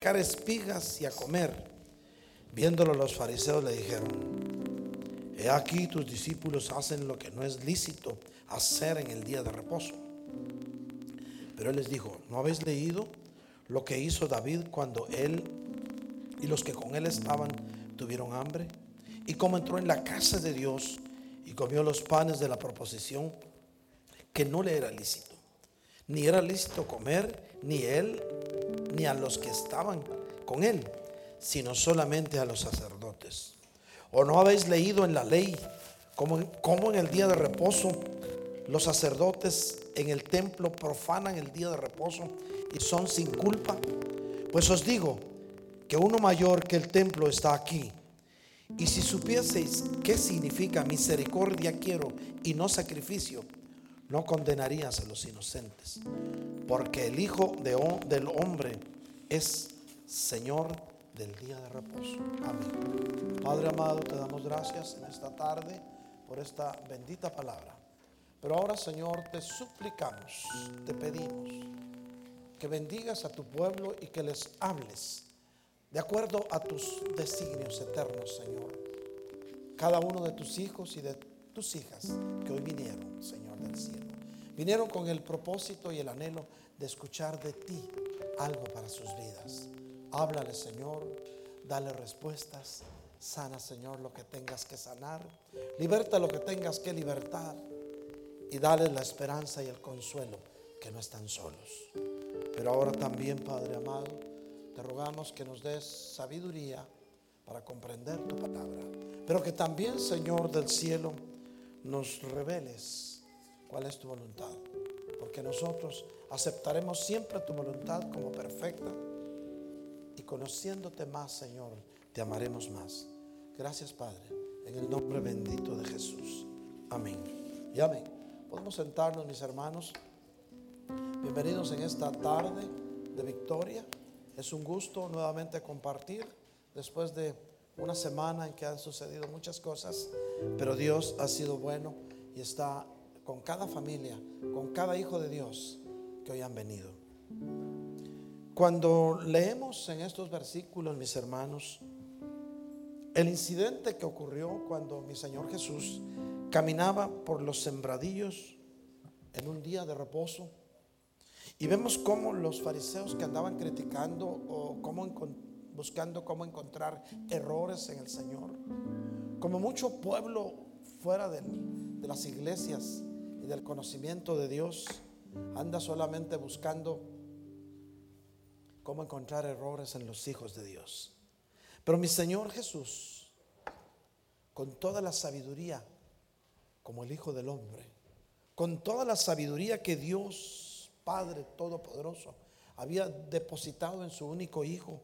espigas y a comer. Viéndolo los fariseos le dijeron, he aquí tus discípulos hacen lo que no es lícito hacer en el día de reposo. Pero él les dijo, ¿no habéis leído lo que hizo David cuando él y los que con él estaban tuvieron hambre? Y cómo entró en la casa de Dios y comió los panes de la proposición que no le era lícito. Ni era lícito comer ni él ni a los que estaban con él, sino solamente a los sacerdotes. ¿O no habéis leído en la ley cómo, en el día de reposo los sacerdotes en el templo profanan el día de reposo y son sin culpa? Pues os digo que uno mayor que el templo está aquí. Y si supieseis qué significa misericordia quiero y no sacrificio, no condenarías a los inocentes, porque el Hijo de, del Hombre es Señor del día de reposo. Amén. Padre amado, te damos gracias en esta tarde por esta bendita palabra. Pero ahora, Señor, te suplicamos, te pedimos que bendigas a tu pueblo y que les hables de acuerdo a tus designios eternos, Señor. Cada uno de tus hijos y de tus hijas que hoy vinieron, Señor del cielo. Vinieron con el propósito y el anhelo de escuchar de ti algo para sus vidas. Háblale, Señor, dale respuestas. Sana, Señor, lo que tengas que sanar. Liberta lo que tengas que libertar. Y dale la esperanza y el consuelo que no están solos. Pero ahora también, Padre amado, te rogamos que nos des sabiduría para comprender tu palabra. Pero que también, Señor del cielo, nos reveles cuál es tu voluntad. Porque nosotros aceptaremos siempre tu voluntad como perfecta. Y conociéndote más, Señor, te amaremos más. Gracias, Padre, en el nombre bendito de Jesús. Amén. Y amén. Podemos sentarnos, mis hermanos. Bienvenidos en esta tarde de victoria. Es un gusto nuevamente compartir después de una semana en que han sucedido muchas cosas, pero Dios ha sido bueno y está con cada familia, con cada hijo de Dios que hoy han venido. Cuando leemos en estos versículos, mis hermanos, el incidente que ocurrió cuando mi Señor Jesús caminaba por los sembradillos en un día de reposo, y vemos cómo los fariseos que andaban criticando o cómo buscando cómo encontrar errores en el Señor, como mucho pueblo fuera de, de las iglesias del conocimiento de Dios, anda solamente buscando cómo encontrar errores en los hijos de Dios. Pero mi Señor Jesús, con toda la sabiduría, como el Hijo del Hombre, con toda la sabiduría que Dios, Padre Todopoderoso, había depositado en su único Hijo,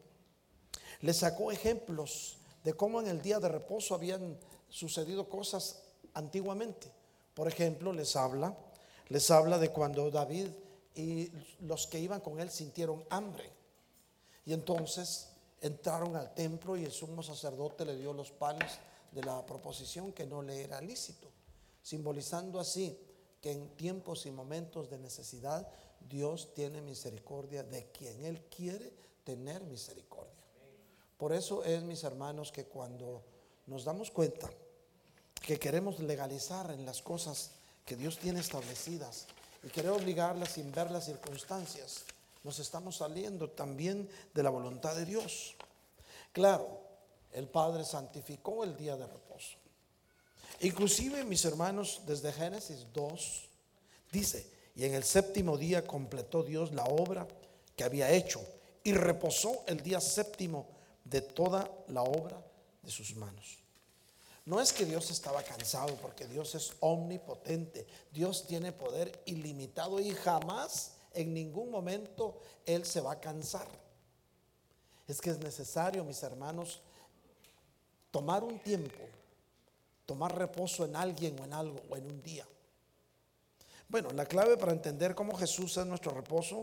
le sacó ejemplos de cómo en el día de reposo habían sucedido cosas antiguamente. Por ejemplo, les habla, les habla de cuando David y los que iban con él sintieron hambre. Y entonces entraron al templo y el sumo sacerdote le dio los panes de la proposición que no le era lícito, simbolizando así que en tiempos y momentos de necesidad Dios tiene misericordia de quien Él quiere tener misericordia. Por eso es, mis hermanos, que cuando nos damos cuenta que queremos legalizar en las cosas que Dios tiene establecidas y queremos obligarlas sin ver las circunstancias, nos estamos saliendo también de la voluntad de Dios. Claro, el Padre santificó el día de reposo. Inclusive, mis hermanos, desde Génesis 2, dice, y en el séptimo día completó Dios la obra que había hecho y reposó el día séptimo de toda la obra de sus manos. No es que Dios estaba cansado, porque Dios es omnipotente. Dios tiene poder ilimitado y jamás, en ningún momento, Él se va a cansar. Es que es necesario, mis hermanos, tomar un tiempo, tomar reposo en alguien o en algo o en un día. Bueno, la clave para entender cómo Jesús es nuestro reposo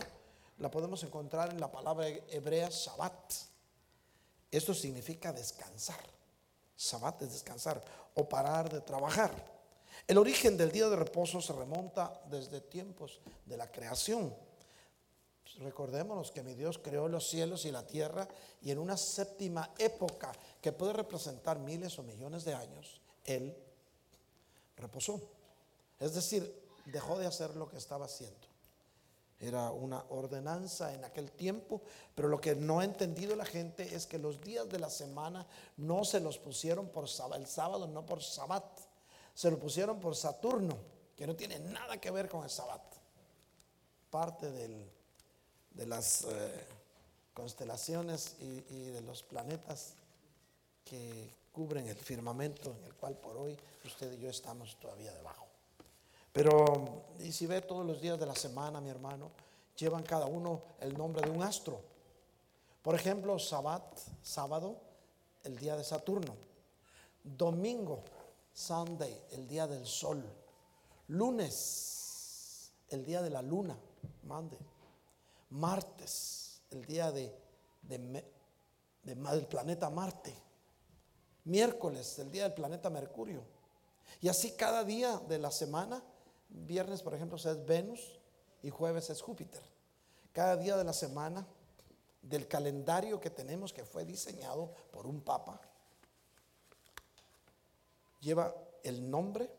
la podemos encontrar en la palabra hebrea Shabbat. Esto significa descansar. Sabbat es descansar o parar de trabajar. El origen del día de reposo se remonta desde tiempos de la creación. Recordémonos que mi Dios creó los cielos y la tierra y en una séptima época que puede representar miles o millones de años, Él reposó. Es decir, dejó de hacer lo que estaba haciendo. Era una ordenanza en aquel tiempo, pero lo que no ha entendido la gente es que los días de la semana no se los pusieron por el sábado, no por sabbat, se lo pusieron por Saturno, que no tiene nada que ver con el sabbat. Parte de las eh, constelaciones y, y de los planetas que cubren el firmamento en el cual por hoy usted y yo estamos todavía debajo. Pero, y si ve todos los días de la semana, mi hermano, llevan cada uno el nombre de un astro. Por ejemplo, Sabbat, sábado, el día de Saturno. Domingo, Sunday, el día del sol. Lunes, el día de la luna, Monday. Martes, el día de, del planeta Marte. Miércoles, el día del planeta Mercurio. Y así cada día de la semana Viernes, por ejemplo, es Venus y jueves es Júpiter. Cada día de la semana del calendario que tenemos, que fue diseñado por un papa, lleva el nombre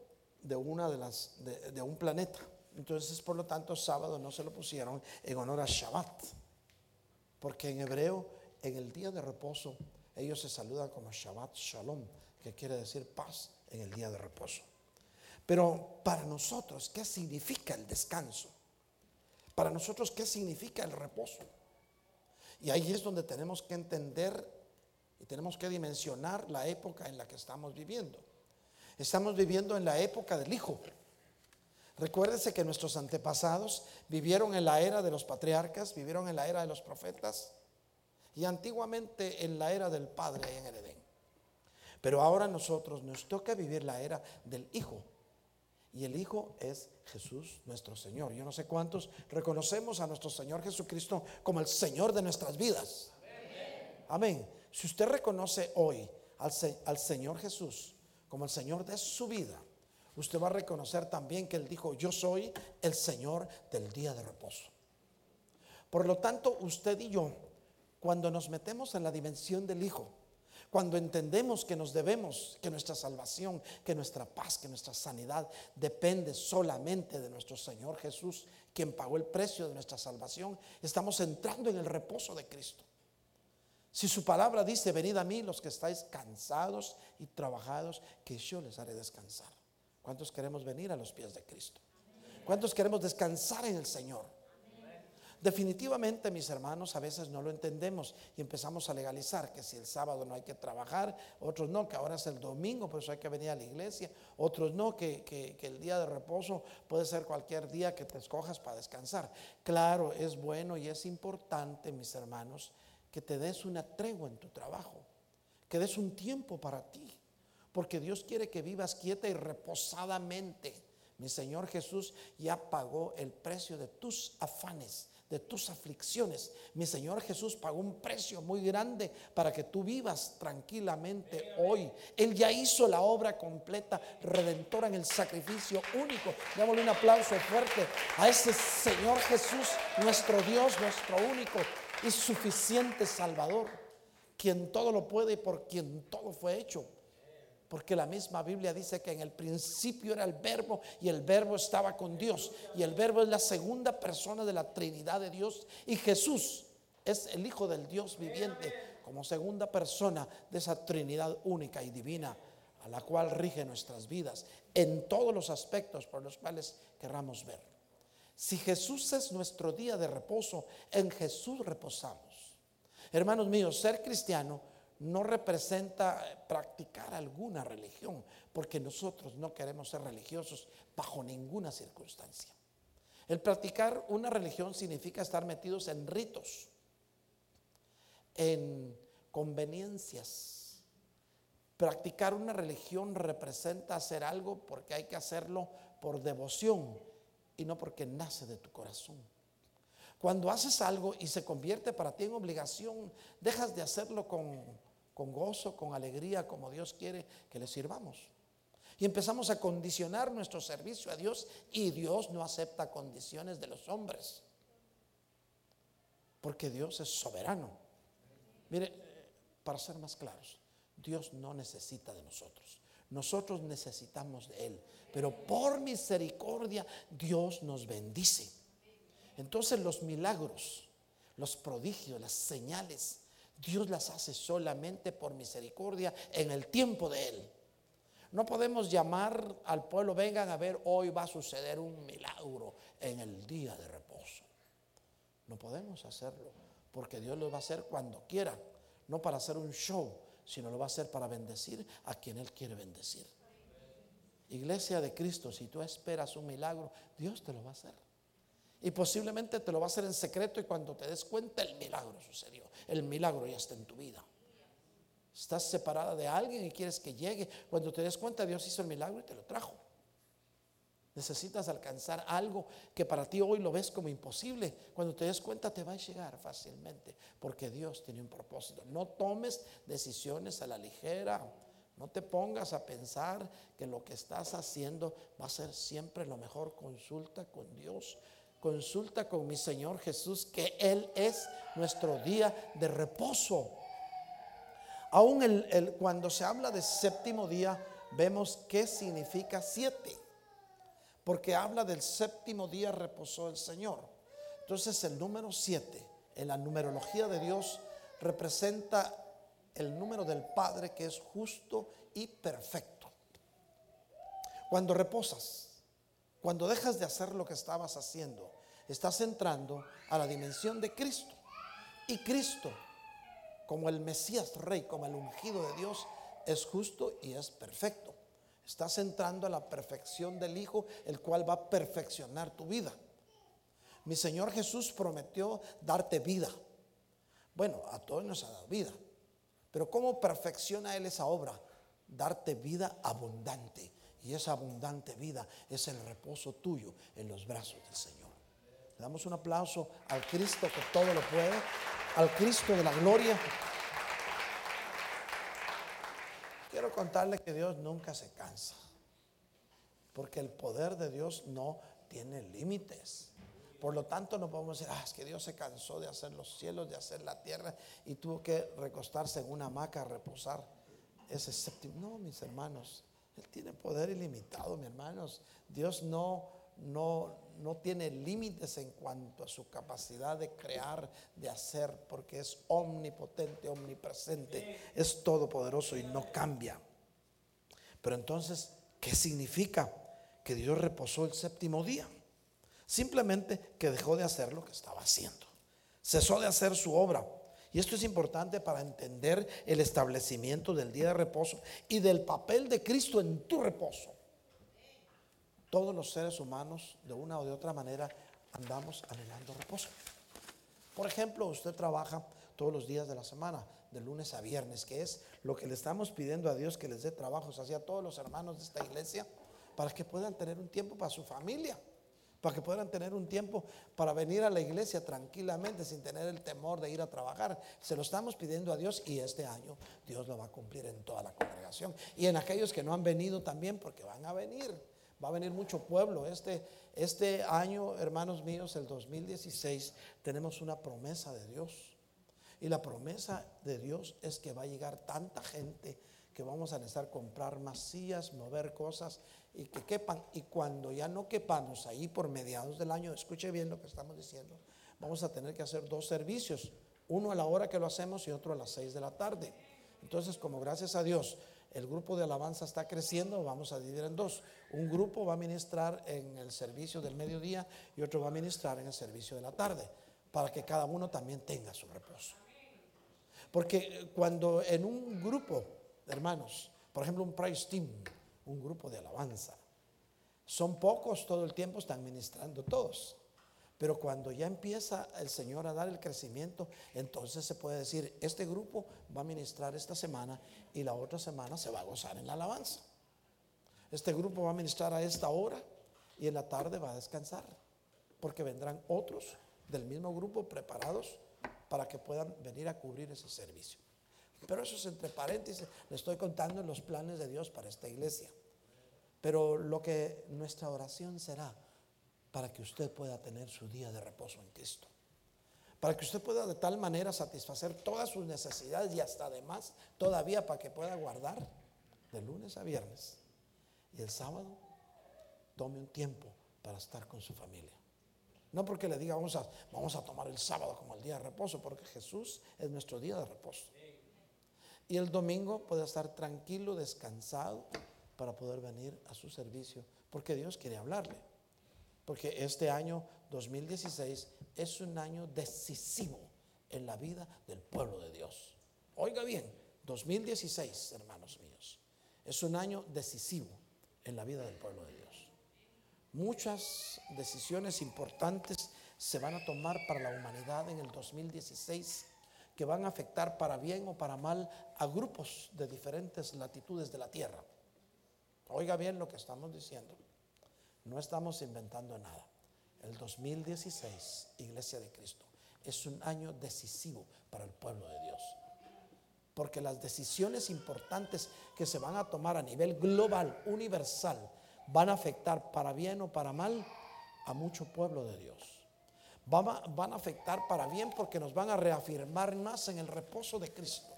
de una de las de, un planeta. Entonces, por lo tanto, sábado no se lo pusieron en honor a Shabbat, porque en hebreo, en el día de reposo, ellos se saludan como Shabbat Shalom, que quiere decir paz en el día de reposo. Pero para nosotros, ¿qué significa el descanso? Para nosotros, ¿qué significa el reposo? Y ahí es donde tenemos que entender y tenemos que dimensionar la época en la que estamos viviendo. Estamos viviendo en la época del Hijo. Recuérdese que nuestros antepasados vivieron en la era de los patriarcas, vivieron en la era de los profetas y antiguamente en la era del Padre en el Edén. Pero ahora nosotros nos toca vivir la era del Hijo. Y el Hijo es Jesús nuestro Señor. Yo no sé cuántos reconocemos a nuestro Señor Jesucristo como el Señor de nuestras vidas. Amén. Si usted reconoce hoy al, al, Señor Jesús como el Señor de su vida, usted va a reconocer también que Él dijo, yo soy el Señor del día de reposo. Por lo tanto, usted y yo, cuando nos metemos en la dimensión del Hijo, cuando entendemos que nos debemos, que nuestra salvación, que nuestra paz, que nuestra sanidad depende solamente de nuestro Señor Jesús, quien pagó el precio de nuestra salvación, estamos entrando en el reposo de Cristo. Si su palabra dice, venid a mí los que estáis cansados y trabajados, que yo les haré descansar. ¿Cuántos queremos venir a los pies de Cristo? ¿Cuántos queremos descansar en el Señor? Definitivamente, mis hermanos, a veces no lo entendemos y empezamos a legalizar que si el sábado no hay que trabajar, otros no, que ahora es el domingo, por eso hay que venir a la iglesia, otros no, que, que el día de reposo puede ser cualquier día que te escojas para descansar. Claro, es bueno y es importante, mis hermanos, que te des una tregua en tu trabajo, que des un tiempo para ti, porque Dios quiere que vivas quieta y reposadamente. Mi Señor Jesús ya pagó el precio de tus afanes de tus aflicciones. Mi Señor Jesús pagó un precio muy grande para que tú vivas tranquilamente hoy. Él ya hizo la obra completa, redentora en el sacrificio único. Démosle un aplauso fuerte a ese Señor Jesús, nuestro Dios, nuestro único y suficiente Salvador, quien todo lo puede y por quien todo fue hecho. Porque la misma Biblia dice que en el principio era el verbo y el verbo estaba con Dios. Y el verbo es la segunda persona de la Trinidad de Dios. Y Jesús es el Hijo del Dios viviente como segunda persona de esa Trinidad única y divina a la cual rige nuestras vidas en todos los aspectos por los cuales querramos ver. Si Jesús es nuestro día de reposo, en Jesús reposamos. Hermanos míos, ser cristiano no representa practicar alguna religión, porque nosotros no queremos ser religiosos bajo ninguna circunstancia. El practicar una religión significa estar metidos en ritos, en conveniencias. Practicar una religión representa hacer algo porque hay que hacerlo por devoción y no porque nace de tu corazón. Cuando haces algo y se convierte para ti en obligación, dejas de hacerlo con con gozo, con alegría, como Dios quiere que le sirvamos. Y empezamos a condicionar nuestro servicio a Dios y Dios no acepta condiciones de los hombres. Porque Dios es soberano. Mire, para ser más claros, Dios no necesita de nosotros. Nosotros necesitamos de Él. Pero por misericordia Dios nos bendice. Entonces los milagros, los prodigios, las señales, Dios las hace solamente por misericordia en el tiempo de Él. No podemos llamar al pueblo, vengan a ver, hoy va a suceder un milagro en el día de reposo. No podemos hacerlo, porque Dios lo va a hacer cuando quiera, no para hacer un show, sino lo va a hacer para bendecir a quien Él quiere bendecir. Iglesia de Cristo, si tú esperas un milagro, Dios te lo va a hacer. Y posiblemente te lo va a hacer en secreto y cuando te des cuenta el milagro sucedió. El milagro ya está en tu vida. Estás separada de alguien y quieres que llegue. Cuando te des cuenta Dios hizo el milagro y te lo trajo. Necesitas alcanzar algo que para ti hoy lo ves como imposible. Cuando te des cuenta te va a llegar fácilmente porque Dios tiene un propósito. No tomes decisiones a la ligera. No te pongas a pensar que lo que estás haciendo va a ser siempre lo mejor. Consulta con Dios consulta con mi Señor Jesús que Él es nuestro día de reposo. Aún el, cuando se habla de séptimo día, vemos qué significa siete. Porque habla del séptimo día reposó el Señor. Entonces el número siete en la numerología de Dios representa el número del Padre que es justo y perfecto. Cuando reposas, cuando dejas de hacer lo que estabas haciendo, estás entrando a la dimensión de Cristo. Y Cristo, como el Mesías Rey, como el ungido de Dios, es justo y es perfecto. Estás entrando a la perfección del Hijo, el cual va a perfeccionar tu vida. Mi Señor Jesús prometió darte vida. Bueno, a todos nos ha dado vida. Pero ¿cómo perfecciona Él esa obra? Darte vida abundante. Y esa abundante vida es el reposo tuyo en los brazos del Señor. Le damos un aplauso al Cristo que todo lo puede, al Cristo de la gloria. Quiero contarle que Dios nunca se cansa, porque el poder de Dios no tiene límites. Por lo tanto, no podemos decir, ah, es que Dios se cansó de hacer los cielos, de hacer la tierra y tuvo que recostarse en una hamaca a reposar ese séptimo. No, mis hermanos, él tiene poder ilimitado, mis hermanos. Dios no, no, no tiene límites en cuanto a su capacidad de crear, de hacer, porque es omnipotente, omnipresente, es todopoderoso y no cambia. Pero entonces, ¿qué significa que Dios reposó el séptimo día? Simplemente que dejó de hacer lo que estaba haciendo. Cesó de hacer su obra y esto es importante para entender el establecimiento del día de reposo y del papel de Cristo en tu reposo. Todos los seres humanos, de una o de otra manera, andamos anhelando reposo. Por ejemplo, usted trabaja todos los días de la semana, de lunes a viernes, que es lo que le estamos pidiendo a Dios que les dé trabajos hacia todos los hermanos de esta iglesia, para que puedan tener un tiempo para su familia para que puedan tener un tiempo para venir a la iglesia tranquilamente sin tener el temor de ir a trabajar. Se lo estamos pidiendo a Dios y este año Dios lo va a cumplir en toda la congregación y en aquellos que no han venido también porque van a venir. Va a venir mucho pueblo. Este, este año, hermanos míos, el 2016, tenemos una promesa de Dios. Y la promesa de Dios es que va a llegar tanta gente que vamos a necesitar comprar sillas, mover cosas y que quepan. Y cuando ya no quepamos ahí por mediados del año, escuche bien lo que estamos diciendo, vamos a tener que hacer dos servicios, uno a la hora que lo hacemos y otro a las seis de la tarde. Entonces, como gracias a Dios el grupo de alabanza está creciendo, vamos a dividir en dos. Un grupo va a ministrar en el servicio del mediodía y otro va a ministrar en el servicio de la tarde, para que cada uno también tenga su reposo. Porque cuando en un grupo, hermanos, por ejemplo, un praise team, un grupo de alabanza. Son pocos, todo el tiempo están ministrando todos. Pero cuando ya empieza el Señor a dar el crecimiento, entonces se puede decir, este grupo va a ministrar esta semana y la otra semana se va a gozar en la alabanza. Este grupo va a ministrar a esta hora y en la tarde va a descansar, porque vendrán otros del mismo grupo preparados para que puedan venir a cubrir ese servicio. Pero eso es entre paréntesis, le estoy contando los planes de Dios para esta iglesia. Pero lo que nuestra oración será para que usted pueda tener su día de reposo en Cristo. para que usted pueda de tal manera satisfacer todas sus necesidades y hasta además todavía para que pueda guardar de lunes a viernes. Y el sábado tome un tiempo para estar con su familia. No porque le diga vamos a, vamos a tomar el sábado como el día de reposo, porque Jesús es nuestro día de reposo. Y el domingo puede estar tranquilo, descansado, para poder venir a su servicio, porque Dios quiere hablarle. Porque este año 2016 es un año decisivo en la vida del pueblo de Dios. Oiga bien, 2016, hermanos míos, es un año decisivo en la vida del pueblo de Dios. Muchas decisiones importantes se van a tomar para la humanidad en el 2016 que van a afectar para bien o para mal a grupos de diferentes latitudes de la tierra. Oiga bien lo que estamos diciendo. No estamos inventando nada. El 2016, Iglesia de Cristo, es un año decisivo para el pueblo de Dios. Porque las decisiones importantes que se van a tomar a nivel global, universal, van a afectar para bien o para mal a mucho pueblo de Dios. Van a, afectar para bien porque nos van a reafirmar más en el reposo de Cristo.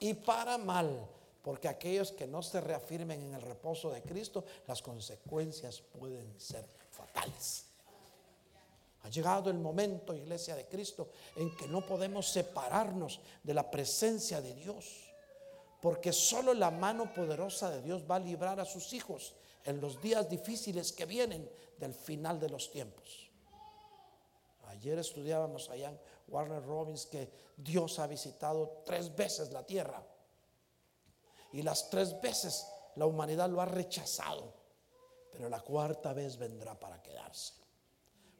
Y para mal, porque aquellos que no se reafirmen en el reposo de Cristo, las consecuencias pueden ser fatales. Ha llegado el momento, iglesia de Cristo, en que no podemos separarnos de la presencia de Dios, porque solo la mano poderosa de Dios va a librar a sus hijos en los días difíciles que vienen del final de los tiempos. Ayer estudiábamos allá en Warner Robbins que Dios ha visitado tres veces la tierra y las tres veces la humanidad lo ha rechazado, pero la cuarta vez vendrá para quedarse.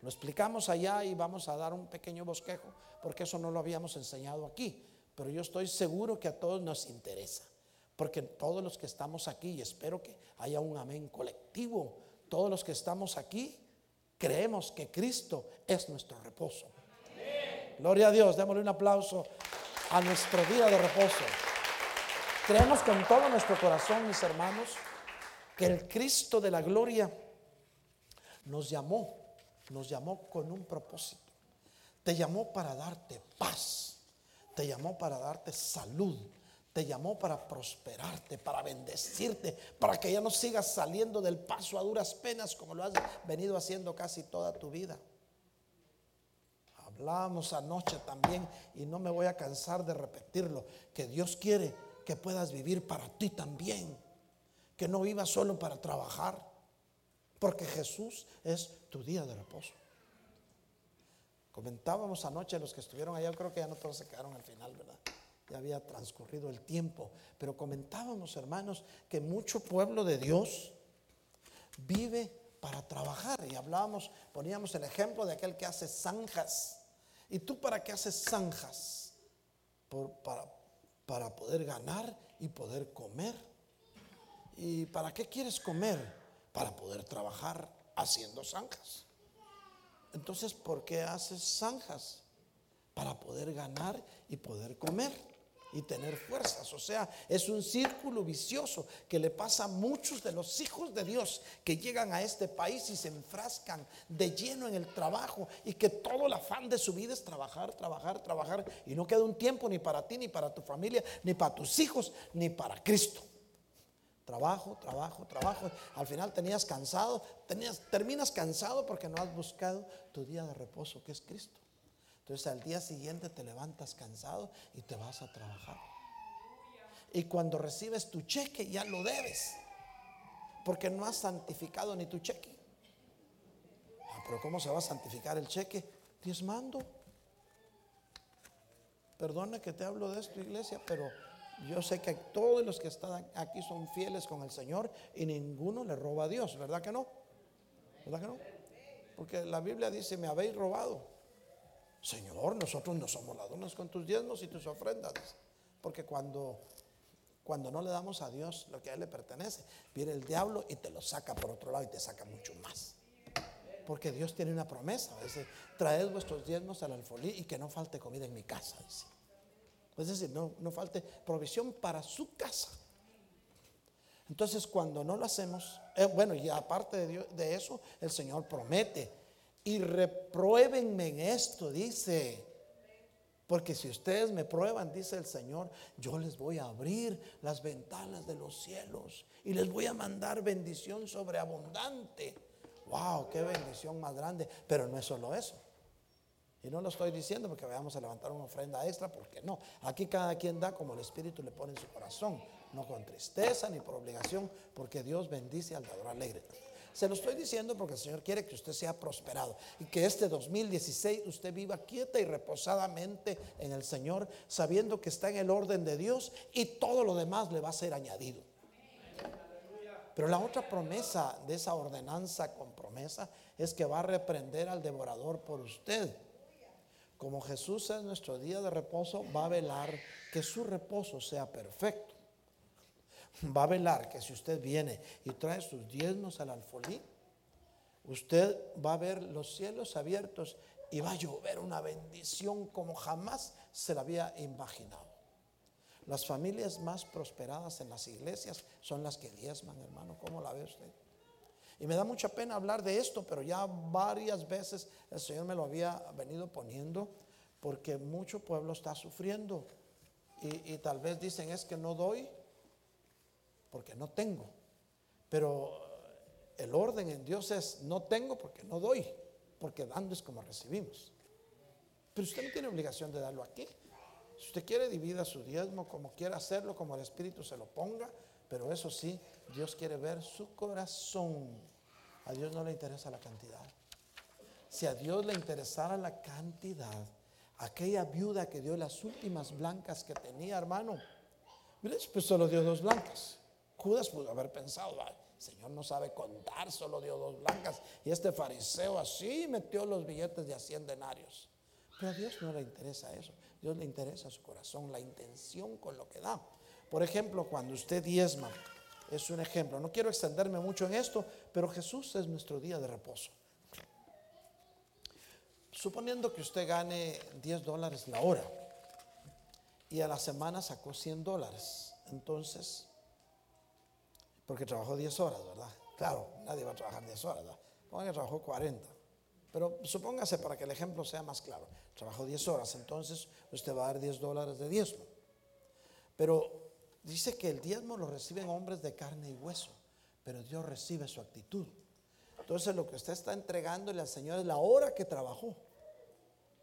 Lo explicamos allá y vamos a dar un pequeño bosquejo porque eso no lo habíamos enseñado aquí, pero yo estoy seguro que a todos nos interesa. Porque todos los que estamos aquí, y espero que haya un amén colectivo, todos los que estamos aquí, creemos que Cristo es nuestro reposo. Gloria a Dios, démosle un aplauso a nuestro día de reposo. Creemos con todo nuestro corazón, mis hermanos, que el Cristo de la gloria nos llamó, nos llamó con un propósito. Te llamó para darte paz, te llamó para darte salud, te llamó para prosperarte, para bendecirte, para que ya no sigas saliendo del paso a duras penas como lo has venido haciendo casi toda tu vida. Hablamos anoche también y no me voy a cansar de repetirlo, que Dios quiere que puedas vivir para ti también, que no vivas solo para trabajar, porque Jesús es tu día de reposo. Comentábamos anoche los que estuvieron allá, creo que ya no todos se quedaron al final, ¿verdad? Ya había transcurrido el tiempo, pero comentábamos, hermanos, que mucho pueblo de Dios vive para trabajar y hablábamos, poníamos el ejemplo de aquel que hace zanjas. ¿Y tú para qué haces zanjas? para, para poder ganar y poder comer. ¿Y para qué quieres comer? Para poder trabajar haciendo zanjas. Entonces, ¿por qué haces zanjas? Para poder ganar y poder comer y tener fuerzas. O sea, es un círculo vicioso que le pasa a muchos de los hijos de Dios que llegan a este país y se enfrascan de lleno en el trabajo y que todo el afán de su vida es trabajar, trabajar, trabajar y no queda un tiempo ni para ti, ni para tu familia, ni para tus hijos, ni para Cristo. Trabajo, trabajo, trabajo. Al final tenías cansado, tenías, terminas cansado porque no has buscado tu día de reposo que es Cristo. Entonces al día siguiente te levantas cansado y te vas a trabajar. Y cuando recibes tu cheque ya lo debes. Porque no has santificado ni tu cheque. Ah, pero ¿cómo se va a santificar el cheque? Diezmando. Perdona que te hablo de esto, iglesia, pero yo sé que todos los que están aquí son fieles con el Señor y ninguno le roba a Dios, ¿verdad que no? ¿Verdad que no? Porque la Biblia dice, me habéis robado. Señor, nosotros no somos ladrones con tus diezmos y tus ofrendas. Porque cuando, cuando no le damos a Dios lo que a Él le pertenece, viene el diablo y te lo saca por otro lado y te saca mucho más. Porque Dios tiene una promesa. Dice, traed vuestros diezmos al alfolí y que no falte comida en mi casa. Es decir, no, no falte provisión para su casa. Entonces, cuando no lo hacemos, eh, bueno, y aparte de, de eso, el Señor promete y repruébenme en esto, dice, Porque si ustedes me prueban, dice el Señor, yo les voy a abrir las ventanas de los cielos y les voy a mandar bendición sobreabundante. Wow, qué bendición más grande. Pero no es solo eso. Y no lo estoy diciendo porque vayamos a levantar una ofrenda extra, porque no. Aquí cada quien da como el Espíritu le pone en su corazón, no con tristeza ni por obligación, porque Dios bendice al dador alegre. Se lo estoy diciendo porque el Señor quiere que usted sea prosperado y que este 2016 usted viva quieta y reposadamente en el Señor, sabiendo que está en el orden de Dios y todo lo demás le va a ser añadido. Pero la otra promesa de esa ordenanza con promesa es que va a reprender al devorador por usted. Como Jesús es nuestro día de reposo, va a velar que su reposo sea perfecto. Va a velar que si usted viene y trae sus diezmos al alfolí, usted va a ver los cielos abiertos y va a llover una bendición como jamás se la había imaginado. Las familias más prosperadas en las iglesias son las que diezman, hermano. ¿Cómo la ve usted? Y me da mucha pena hablar de esto, pero ya varias veces el Señor me lo había venido poniendo porque mucho pueblo está sufriendo. Y, tal vez dicen es que no doy porque no tengo. Pero el orden en Dios es no tengo porque no doy, porque dando es como recibimos. Pero usted no tiene obligación de darlo aquí. Si usted quiere, divida su diezmo como quiera hacerlo, como el Espíritu se lo ponga. Pero eso sí, Dios quiere ver su corazón. A Dios no le interesa la cantidad. Si a Dios le interesara la cantidad, aquella viuda que dio las últimas blancas que tenía, hermano, pues solo dio dos blancas. Judas pudo haber pensado, el Señor no sabe contar, solo dio dos blancas. Y este fariseo así metió los billetes de a 100 denarios. Pero a Dios no le interesa eso. Dios le interesa su corazón, la intención con lo que da. Por ejemplo, cuando usted diezma, es un ejemplo. No quiero extenderme mucho en esto, pero Jesús es nuestro día de reposo. Suponiendo que usted gane 10 dólares la hora y a la semana sacó 100 dólares, entonces, porque trabajó 10 horas, ¿verdad? Claro, nadie va a trabajar 10 horas, ¿verdad? Ponga que trabajó 40. Pero supóngase para que el ejemplo sea más claro. Trabajó 10 horas, entonces usted va a dar 10 dólares de diezmo. Pero Dice que el diezmo lo reciben hombres de carne y hueso, pero Dios recibe su actitud. Entonces lo que usted está entregándole al Señor es la hora que trabajó.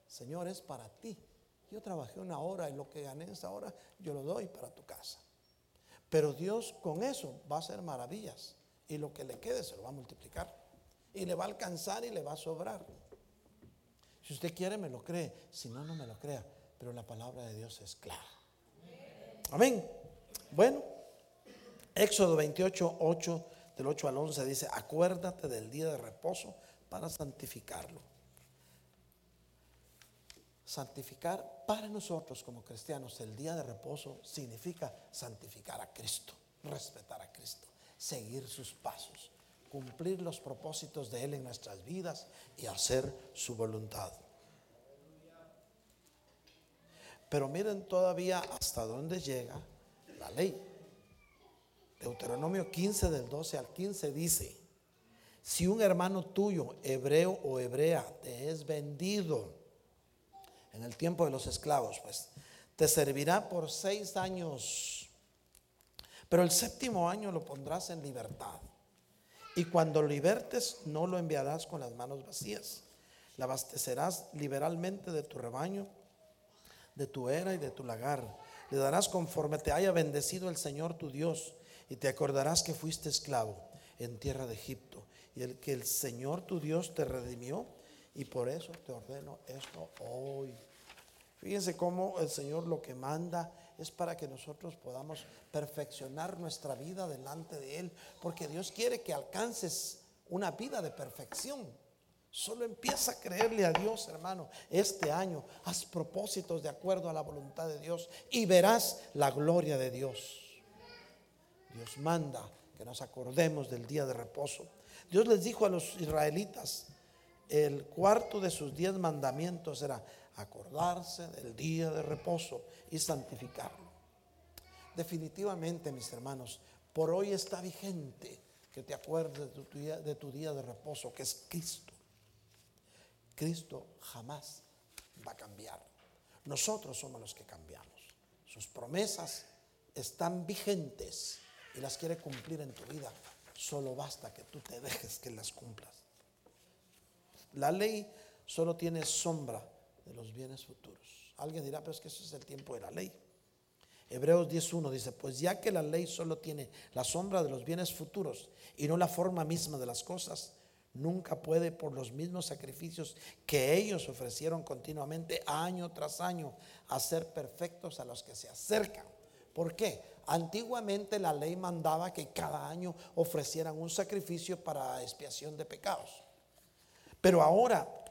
Señor, es para ti. Yo trabajé una hora y lo que gané esa hora yo lo doy para tu casa. Pero Dios con eso va a hacer maravillas y lo que le quede se lo va a multiplicar y le va a alcanzar y le va a sobrar. Si usted quiere me lo cree, si no, no me lo crea. Pero la palabra de Dios es clara. Amén. Bueno, Éxodo 28, 8, del 8 al 11 dice, acuérdate del día de reposo para santificarlo. Santificar para nosotros como cristianos el día de reposo significa santificar a Cristo, respetar a Cristo, seguir sus pasos, cumplir los propósitos de Él en nuestras vidas y hacer su voluntad. Pero miren todavía hasta dónde llega la ley. Deuteronomio 15 del 12 al 15 dice, si un hermano tuyo, hebreo o hebrea, te es vendido en el tiempo de los esclavos, pues te servirá por seis años, pero el séptimo año lo pondrás en libertad. Y cuando lo libertes, no lo enviarás con las manos vacías. La abastecerás liberalmente de tu rebaño, de tu era y de tu lagar le darás conforme te haya bendecido el Señor tu Dios, y te acordarás que fuiste esclavo en tierra de Egipto, y el que el Señor tu Dios te redimió, y por eso te ordeno esto hoy. Fíjense cómo el Señor lo que manda es para que nosotros podamos perfeccionar nuestra vida delante de Él, porque Dios quiere que alcances una vida de perfección. Solo empieza a creerle a Dios, hermano. Este año haz propósitos de acuerdo a la voluntad de Dios y verás la gloria de Dios. Dios manda que nos acordemos del día de reposo. Dios les dijo a los israelitas, el cuarto de sus diez mandamientos era acordarse del día de reposo y santificarlo. Definitivamente, mis hermanos, por hoy está vigente que te acuerdes de tu día de, reposo, que es Cristo. Cristo jamás va a cambiar. Nosotros somos los que cambiamos. Sus promesas están vigentes y las quiere cumplir en tu vida. Solo basta que tú te dejes que las cumplas. La ley solo tiene sombra de los bienes futuros. Alguien dirá, pero es que eso es el tiempo de la ley. Hebreos 10.1 dice, pues ya que la ley solo tiene la sombra de los bienes futuros y no la forma misma de las cosas, nunca puede por los mismos sacrificios que ellos ofrecieron continuamente año tras año hacer perfectos a los que se acercan. ¿Por qué? Antiguamente la ley mandaba que cada año ofrecieran un sacrificio para expiación de pecados. Pero ahora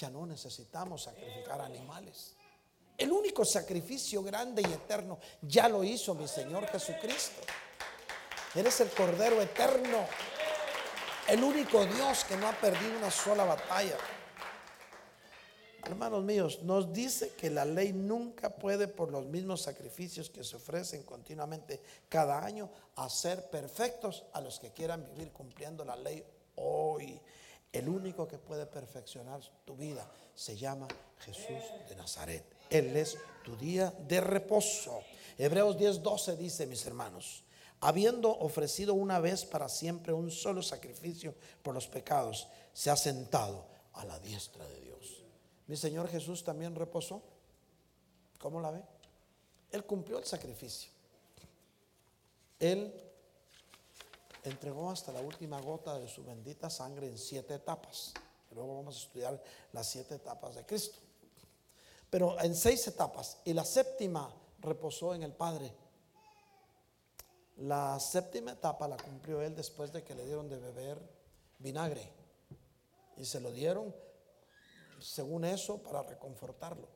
ya no necesitamos sacrificar animales. El único sacrificio grande y eterno ya lo hizo mi Señor Jesucristo. Eres el Cordero eterno. El único Dios que no ha perdido una sola batalla. Hermanos míos, nos dice que la ley nunca puede por los mismos sacrificios que se ofrecen continuamente cada año hacer perfectos a los que quieran vivir cumpliendo la ley hoy. El único que puede perfeccionar tu vida se llama Jesús de Nazaret. Él es tu día de reposo. Hebreos 10:12 dice, mis hermanos, habiendo ofrecido una vez para siempre un solo sacrificio por los pecados, se ha sentado a la diestra de Dios. Mi Señor Jesús también reposó. ¿Cómo la ve? Él cumplió el sacrificio. Él entregó hasta la última gota de su bendita sangre en siete etapas. Luego vamos a estudiar las siete etapas de Cristo. Pero en seis etapas. Y la séptima reposó en el Padre. La séptima etapa la cumplió él después de que le dieron de beber vinagre. Y se lo dieron, según eso, para reconfortarlo.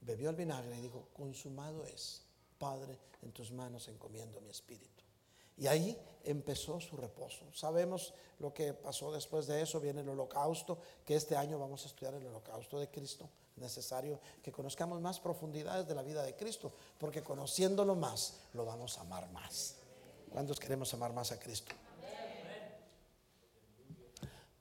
Bebió el vinagre y dijo, consumado es, Padre, en tus manos encomiendo mi espíritu. Y ahí empezó su reposo. Sabemos lo que pasó después de eso, viene el holocausto, que este año vamos a estudiar el holocausto de Cristo. Es necesario que conozcamos más profundidades de la vida de Cristo, porque conociéndolo más, lo vamos a amar más. ¿Cuántos queremos amar más a Cristo?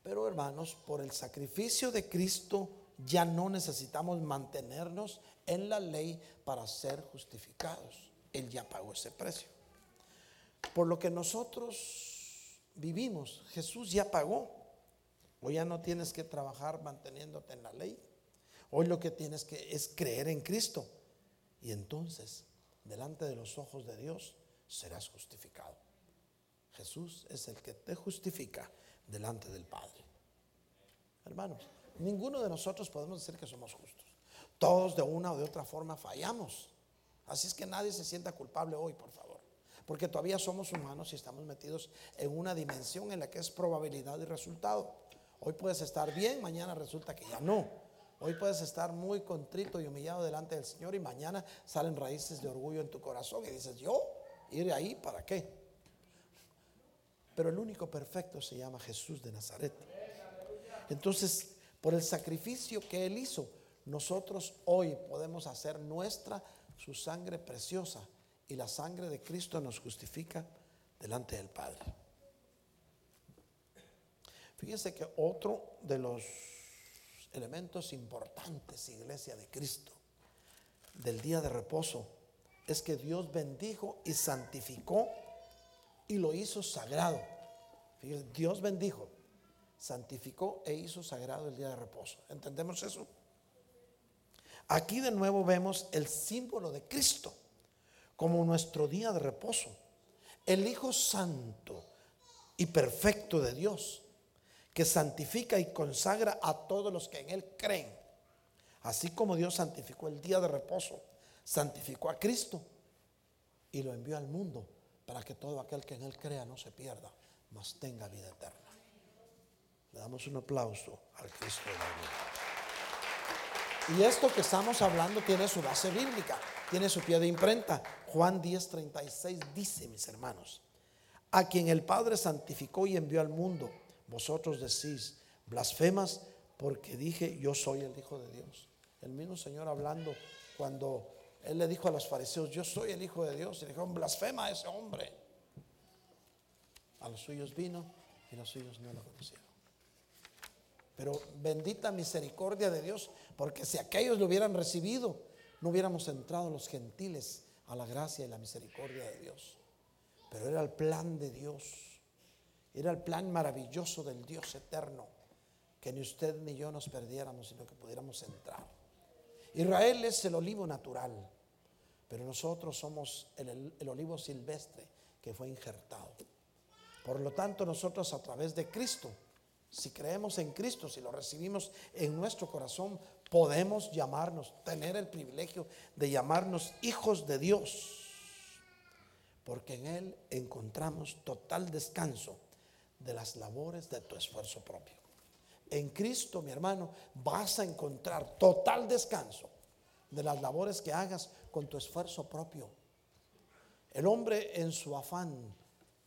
Pero hermanos, por el sacrificio de Cristo ya no necesitamos mantenernos en la ley para ser justificados. Él ya pagó ese precio. Por lo que nosotros vivimos, Jesús ya pagó. Hoy ya no tienes que trabajar manteniéndote en la ley. Hoy lo que tienes que es creer en Cristo. Y entonces, delante de los ojos de Dios, serás justificado. Jesús es el que te justifica delante del Padre. Hermanos, ninguno de nosotros podemos decir que somos justos. Todos de una o de otra forma fallamos. Así es que nadie se sienta culpable hoy, por favor. Porque todavía somos humanos y estamos metidos en una dimensión en la que es probabilidad y resultado. Hoy puedes estar bien, mañana resulta que ya no. Hoy puedes estar muy contrito y humillado delante del Señor y mañana salen raíces de orgullo en tu corazón y dices, yo ir ahí para qué. Pero el único perfecto se llama Jesús de Nazaret. Entonces, por el sacrificio que Él hizo, nosotros hoy podemos hacer nuestra su sangre preciosa y la sangre de Cristo nos justifica delante del Padre. Fíjense que otro de los elementos importantes, iglesia de Cristo, del día de reposo, es que Dios bendijo y santificó y lo hizo sagrado. Dios bendijo, santificó e hizo sagrado el día de reposo. ¿Entendemos eso? Aquí de nuevo vemos el símbolo de Cristo como nuestro día de reposo. El Hijo Santo y perfecto de Dios, que santifica y consagra a todos los que en Él creen. Así como Dios santificó el día de reposo, santificó a Cristo y lo envió al mundo para que todo aquel que en Él crea no se pierda, mas tenga vida eterna. Le damos un aplauso al Cristo de la. Y esto que estamos hablando tiene su base bíblica tiene su pie de imprenta. Juan 10:36 dice, mis hermanos, a quien el Padre santificó y envió al mundo, vosotros decís, blasfemas, porque dije, yo soy el Hijo de Dios. El mismo Señor hablando cuando Él le dijo a los fariseos, yo soy el Hijo de Dios, y dijeron, blasfema a ese hombre. A los suyos vino y los suyos no lo conocieron. Pero bendita misericordia de Dios, porque si aquellos lo hubieran recibido, no hubiéramos entrado los gentiles a la gracia y la misericordia de Dios. Pero era el plan de Dios, era el plan maravilloso del Dios eterno, que ni usted ni yo nos perdiéramos, sino que pudiéramos entrar. Israel es el olivo natural, pero nosotros somos el, el olivo silvestre que fue injertado. Por lo tanto, nosotros a través de Cristo si creemos en Cristo, si lo recibimos en nuestro corazón, podemos llamarnos, tener el privilegio de llamarnos hijos de Dios. Porque en Él encontramos total descanso de las labores de tu esfuerzo propio. En Cristo, mi hermano, vas a encontrar total descanso de las labores que hagas con tu esfuerzo propio. El hombre en su afán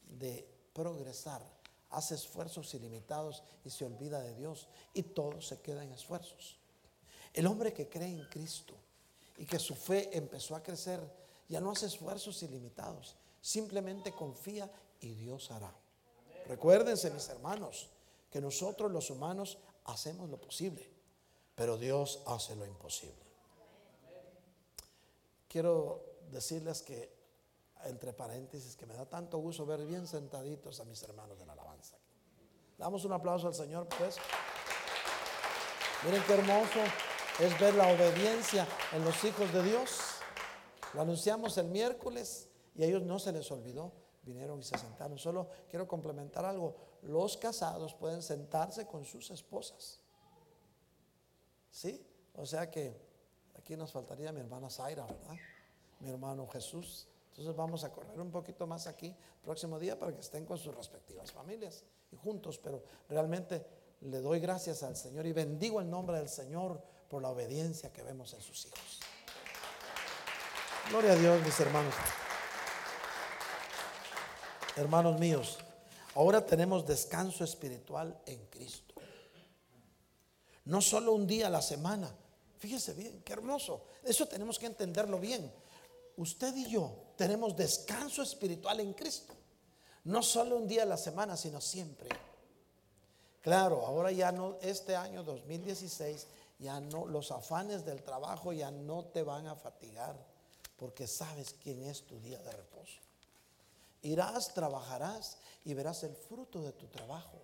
de progresar hace esfuerzos ilimitados y se olvida de Dios y todo se queda en esfuerzos. El hombre que cree en Cristo y que su fe empezó a crecer, ya no hace esfuerzos ilimitados, simplemente confía y Dios hará. Recuérdense, mis hermanos, que nosotros los humanos hacemos lo posible, pero Dios hace lo imposible. Quiero decirles que entre paréntesis, que me da tanto gusto ver bien sentaditos a mis hermanos de la alabanza. Damos un aplauso al Señor, pues. Miren qué hermoso es ver la obediencia en los hijos de Dios. Lo anunciamos el miércoles y a ellos no se les olvidó. Vinieron y se sentaron. Solo quiero complementar algo. Los casados pueden sentarse con sus esposas. ¿Sí? O sea que aquí nos faltaría mi hermana Zaira, ¿verdad? Mi hermano Jesús. Entonces vamos a correr un poquito más aquí próximo día para que estén con sus respectivas familias y juntos. Pero realmente le doy gracias al Señor y bendigo el nombre del Señor por la obediencia que vemos en sus hijos. Gloria a Dios, mis hermanos. Hermanos míos, ahora tenemos descanso espiritual en Cristo. No solo un día a la semana. Fíjese bien, qué hermoso. Eso tenemos que entenderlo bien usted y yo tenemos descanso espiritual en Cristo. No solo un día a la semana, sino siempre. Claro, ahora ya no, este año 2016, ya no, los afanes del trabajo ya no te van a fatigar, porque sabes quién es tu día de reposo. Irás, trabajarás y verás el fruto de tu trabajo.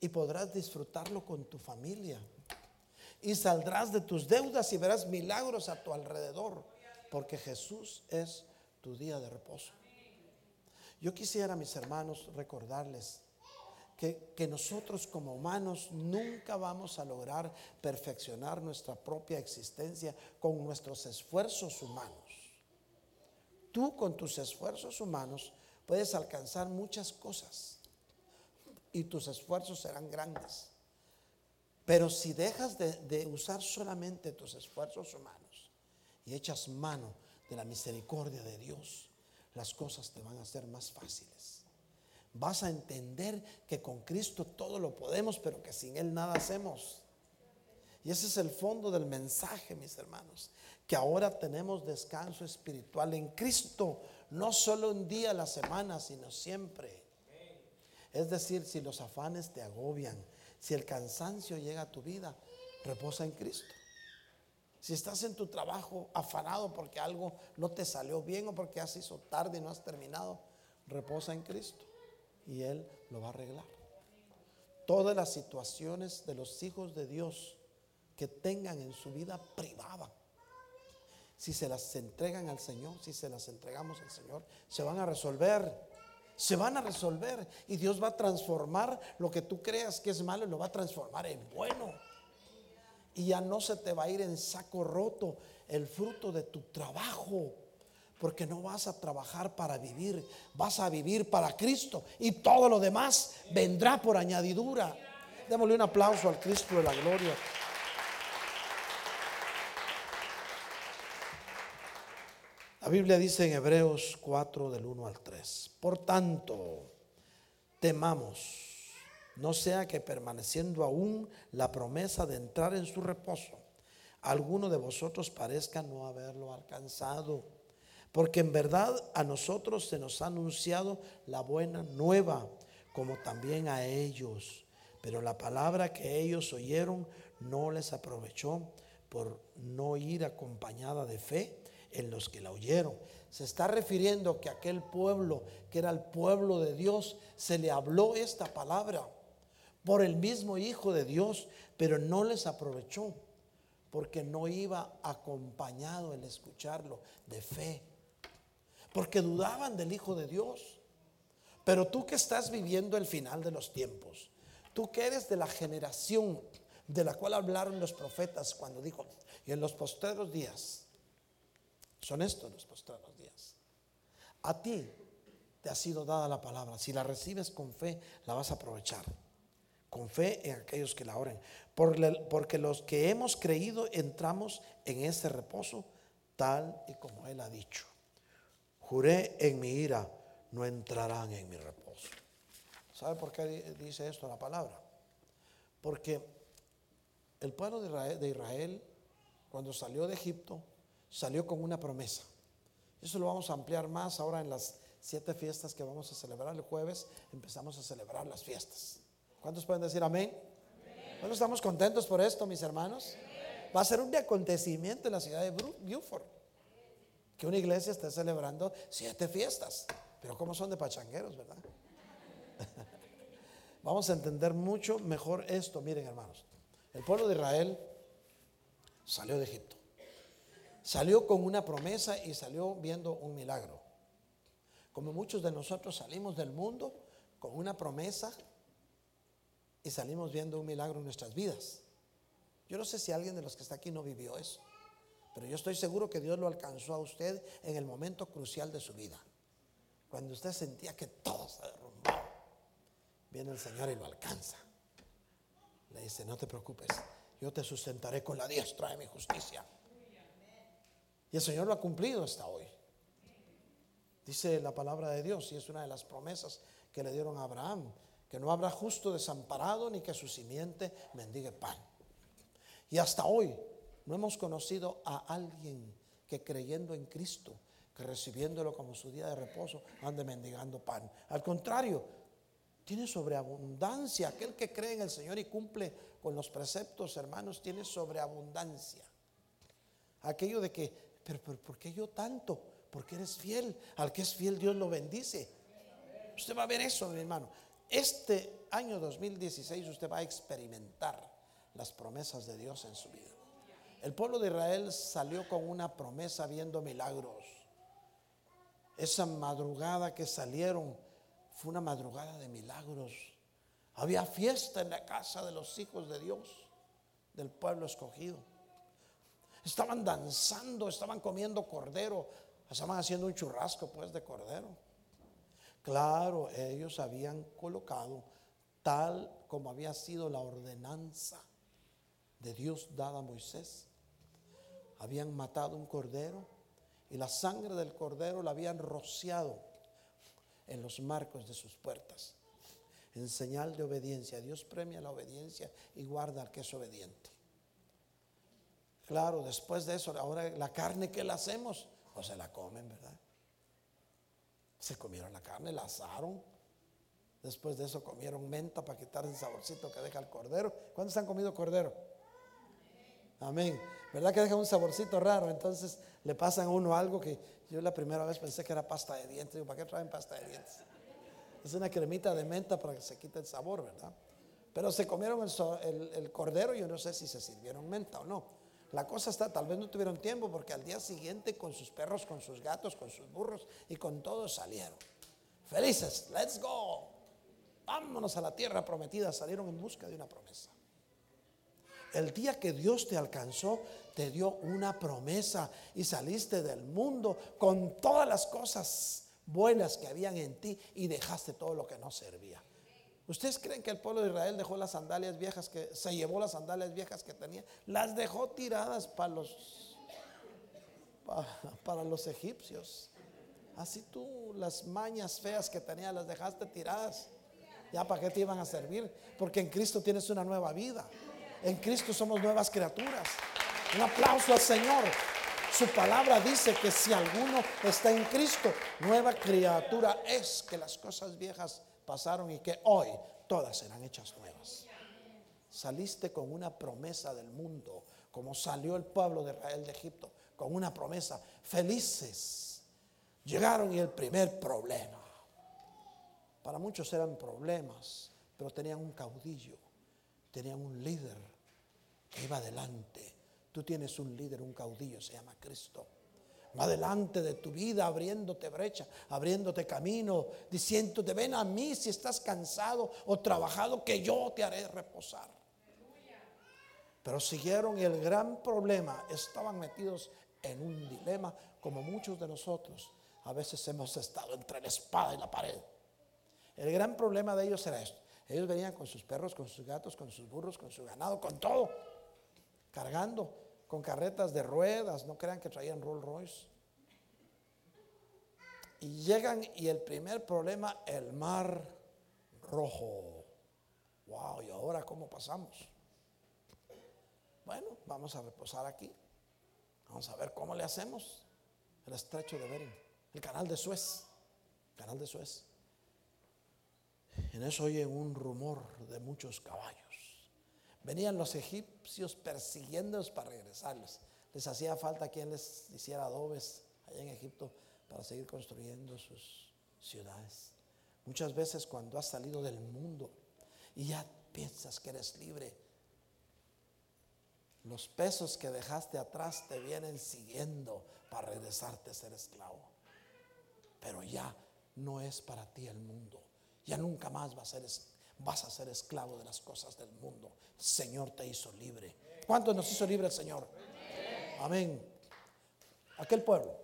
Y podrás disfrutarlo con tu familia. Y saldrás de tus deudas y verás milagros a tu alrededor porque Jesús es tu día de reposo. Yo quisiera, mis hermanos, recordarles que, nosotros como humanos nunca vamos a lograr perfeccionar nuestra propia existencia con nuestros esfuerzos humanos. Tú con tus esfuerzos humanos puedes alcanzar muchas cosas y tus esfuerzos serán grandes. Pero si dejas de, de usar solamente tus esfuerzos humanos, y echas mano de la misericordia de Dios, las cosas te van a ser más fáciles. Vas a entender que con Cristo todo lo podemos, pero que sin Él nada hacemos. Y ese es el fondo del mensaje, mis hermanos, que ahora tenemos descanso espiritual en Cristo, no solo un día a la semana, sino siempre. Es decir, si los afanes te agobian, si el cansancio llega a tu vida, reposa en Cristo. Si estás en tu trabajo afanado porque algo no te salió bien o porque has hizo tarde y no has terminado, reposa en Cristo y Él lo va a arreglar. Todas las situaciones de los hijos de Dios que tengan en su vida privada, si se las entregan al Señor, si se las entregamos al Señor, se van a resolver. Se van a resolver y Dios va a transformar lo que tú creas que es malo, lo va a transformar en bueno y ya no se te va a ir en saco roto el fruto de tu trabajo. Porque no vas a trabajar para vivir, vas a vivir para Cristo y todo lo demás vendrá por añadidura. Démosle un aplauso al Cristo de la gloria. La Biblia dice en Hebreos 4 del 1 al 3, por tanto, temamos no sea que permaneciendo aún la promesa de entrar en su reposo, alguno de vosotros parezca no haberlo alcanzado. Porque en verdad a nosotros se nos ha anunciado la buena nueva, como también a ellos. Pero la palabra que ellos oyeron no les aprovechó por no ir acompañada de fe en los que la oyeron. Se está refiriendo que aquel pueblo, que era el pueblo de Dios, se le habló esta palabra por el mismo Hijo de Dios, pero no les aprovechó porque no iba acompañado el escucharlo de fe, porque dudaban del Hijo de Dios. Pero tú que estás viviendo el final de los tiempos, tú que eres de la generación de la cual hablaron los profetas cuando dijo, y en los posteros días, son estos los posteros días, a ti te ha sido dada la palabra, si la recibes con fe, la vas a aprovechar con fe en aquellos que la oren. Porque los que hemos creído entramos en ese reposo, tal y como Él ha dicho. Juré en mi ira, no entrarán en mi reposo. ¿Sabe por qué dice esto la palabra? Porque el pueblo de Israel, de Israel, cuando salió de Egipto, salió con una promesa. Eso lo vamos a ampliar más ahora en las siete fiestas que vamos a celebrar el jueves. Empezamos a celebrar las fiestas. ¿Cuántos pueden decir amén? Bueno, estamos contentos por esto, mis hermanos. Va a ser un acontecimiento en la ciudad de Beaufort. Que una iglesia esté celebrando siete fiestas. Pero como son de pachangueros, ¿verdad? Vamos a entender mucho mejor esto. Miren, hermanos. El pueblo de Israel salió de Egipto. Salió con una promesa y salió viendo un milagro. Como muchos de nosotros salimos del mundo con una promesa y salimos viendo un milagro en nuestras vidas. Yo no sé si alguien de los que está aquí no vivió eso, pero yo estoy seguro que Dios lo alcanzó a usted en el momento crucial de su vida. Cuando usted sentía que todo se derrumbó, viene el Señor y lo alcanza. Le dice, no te preocupes, yo te sustentaré con la diestra de mi justicia. Y el Señor lo ha cumplido hasta hoy. Dice la palabra de Dios y es una de las promesas que le dieron a Abraham que no habrá justo desamparado ni que su simiente mendigue pan. Y hasta hoy no hemos conocido a alguien que creyendo en Cristo, que recibiéndolo como su día de reposo, ande mendigando pan. Al contrario, tiene sobreabundancia. Aquel que cree en el Señor y cumple con los preceptos, hermanos, tiene sobreabundancia. Aquello de que, pero, ¿por qué yo tanto? Porque eres fiel. Al que es fiel, Dios lo bendice. Usted va a ver eso, mi hermano. Este año 2016 usted va a experimentar las promesas de Dios en su vida. El pueblo de Israel salió con una promesa viendo milagros. Esa madrugada que salieron fue una madrugada de milagros. Había fiesta en la casa de los hijos de Dios, del pueblo escogido. Estaban danzando, estaban comiendo cordero, estaban haciendo un churrasco pues de cordero. Claro, ellos habían colocado tal como había sido la ordenanza de Dios dada a Moisés. Habían matado un cordero y la sangre del cordero la habían rociado en los marcos de sus puertas. En señal de obediencia. Dios premia la obediencia y guarda al que es obediente. Claro, después de eso, ahora la carne que la hacemos, o se la comen, ¿verdad? Se comieron la carne, la asaron. Después de eso comieron menta para quitar el saborcito que deja el cordero. ¿Cuántos han comido cordero? Amén. ¿Verdad que deja un saborcito raro? Entonces le pasan a uno algo que yo la primera vez pensé que era pasta de dientes. Digo, ¿para qué traen pasta de dientes? Es una cremita de menta para que se quite el sabor, ¿verdad? Pero se comieron el, el cordero y yo no sé si se sirvieron menta o no. La cosa está, tal vez no tuvieron tiempo porque al día siguiente con sus perros, con sus gatos, con sus burros y con todos salieron. Felices, let's go. Vámonos a la tierra prometida. Salieron en busca de una promesa. El día que Dios te alcanzó, te dio una promesa y saliste del mundo con todas las cosas buenas que habían en ti y dejaste todo lo que no servía. ¿Ustedes creen que el pueblo de Israel dejó las sandalias viejas que se llevó las sandalias viejas que tenía? Las dejó tiradas para los para, los egipcios. Así tú las mañas feas que tenías las dejaste tiradas. Ya para qué te iban a servir? Porque en Cristo tienes una nueva vida. En Cristo somos nuevas criaturas. Un aplauso al Señor. Su palabra dice que si alguno está en Cristo, nueva criatura es que las cosas viejas pasaron y que hoy todas serán hechas nuevas. saliste con una promesa del mundo, como salió el pueblo de Israel de Egipto, con una promesa, felices. Llegaron y el primer problema. Para muchos eran problemas, pero tenían un caudillo, tenían un líder que iba adelante. Tú tienes un líder, un caudillo, se llama Cristo. Va adelante de tu vida, abriéndote brecha, abriéndote camino, diciéndote, ven a mí si estás cansado o trabajado, que yo te haré reposar. Pero siguieron y el gran problema, estaban metidos en un dilema como muchos de nosotros. A veces hemos estado entre la espada y la pared. El gran problema de ellos era esto. Ellos venían con sus perros, con sus gatos, con sus burros, con su ganado, con todo, cargando con carretas de ruedas, no crean que traían Rolls Royce. Y llegan y el primer problema, el mar rojo. Wow, ¿y ahora cómo pasamos? Bueno, vamos a reposar aquí. Vamos a ver cómo le hacemos. El estrecho de Bering, el canal de Suez, canal de Suez. En eso oyen un rumor de muchos caballos. Venían los egipcios persiguiéndolos para regresarlos. Les hacía falta quien les hiciera adobes allá en Egipto para seguir construyendo sus ciudades. Muchas veces cuando has salido del mundo y ya piensas que eres libre, los pesos que dejaste atrás te vienen siguiendo para regresarte a ser esclavo. Pero ya no es para ti el mundo. Ya nunca más vas a ser esclavo vas a ser esclavo de las cosas del mundo. Señor te hizo libre. ¿Cuánto nos hizo libre el Señor? Amén. Aquel pueblo.